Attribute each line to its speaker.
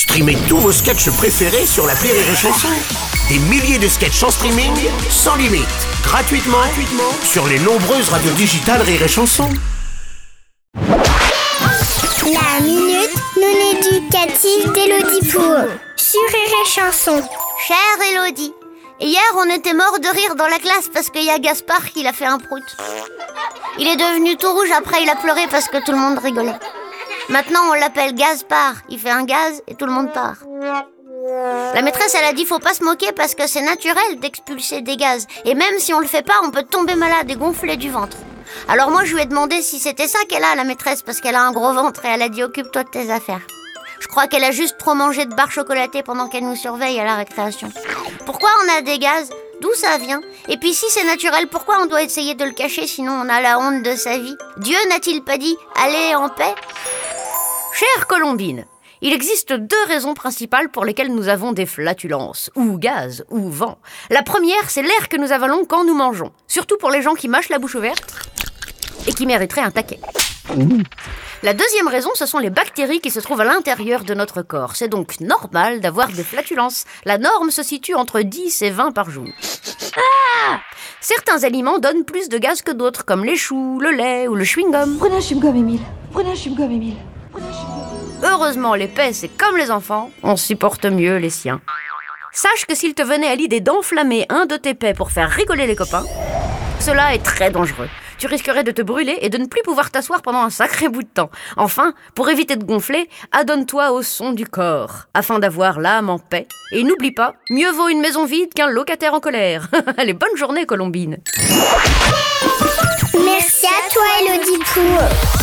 Speaker 1: Streamez tous vos sketchs préférés sur la Rire et Chanson. Des milliers de sketchs en streaming, sans limite, gratuitement, gratuitement sur les nombreuses radios digitales Rire et Chanson.
Speaker 2: La minute non éducative d'Elodie Pour sur Rire et Chanson.
Speaker 3: Chère Elodie, hier on était mort de rire dans la classe parce qu'il y a Gaspard qui l'a fait un prout. Il est devenu tout rouge après il a pleuré parce que tout le monde rigolait. Maintenant on l'appelle Gaspard, il fait un gaz et tout le monde part. La maîtresse elle a dit faut pas se moquer parce que c'est naturel d'expulser des gaz et même si on le fait pas on peut tomber malade et gonfler du ventre. Alors moi je lui ai demandé si c'était ça qu'elle a la maîtresse parce qu'elle a un gros ventre et elle a dit occupe-toi de tes affaires. Je crois qu'elle a juste trop mangé de barres chocolatées pendant qu'elle nous surveille à la récréation. Pourquoi on a des gaz? D'où ça vient? Et puis si c'est naturel, pourquoi on doit essayer de le cacher sinon on a la honte de sa vie? Dieu n'a-t-il pas dit allez en paix?
Speaker 4: Chère Colombine, il existe deux raisons principales pour lesquelles nous avons des flatulences, ou gaz, ou vent. La première, c'est l'air que nous avalons quand nous mangeons, surtout pour les gens qui mâchent la bouche ouverte et qui mériteraient un taquet. La deuxième raison, ce sont les bactéries qui se trouvent à l'intérieur de notre corps. C'est donc normal d'avoir des flatulences. La norme se situe entre 10 et 20 par jour. Ah Certains aliments donnent plus de gaz que d'autres, comme les choux, le lait ou le chewing-gum.
Speaker 5: Prenez un chewing-gum, Émile. Prenez un chewing-gum, Émile. Chewing-gum.
Speaker 4: Heureusement, les pets, c'est comme les enfants, on supporte mieux les siens. Sache que s'il te venait à l'idée d'enflammer un de tes pets pour faire rigoler les copains, cela est très dangereux. Tu risquerais de te brûler et de ne plus pouvoir t'asseoir pendant un sacré bout de temps. Enfin, pour éviter de gonfler, adonne-toi au son du corps, afin d'avoir l'âme en paix. Et n'oublie pas, mieux vaut une maison vide qu'un locataire en colère. Allez, bonne journée, Colombine.
Speaker 2: Merci à toi Elodie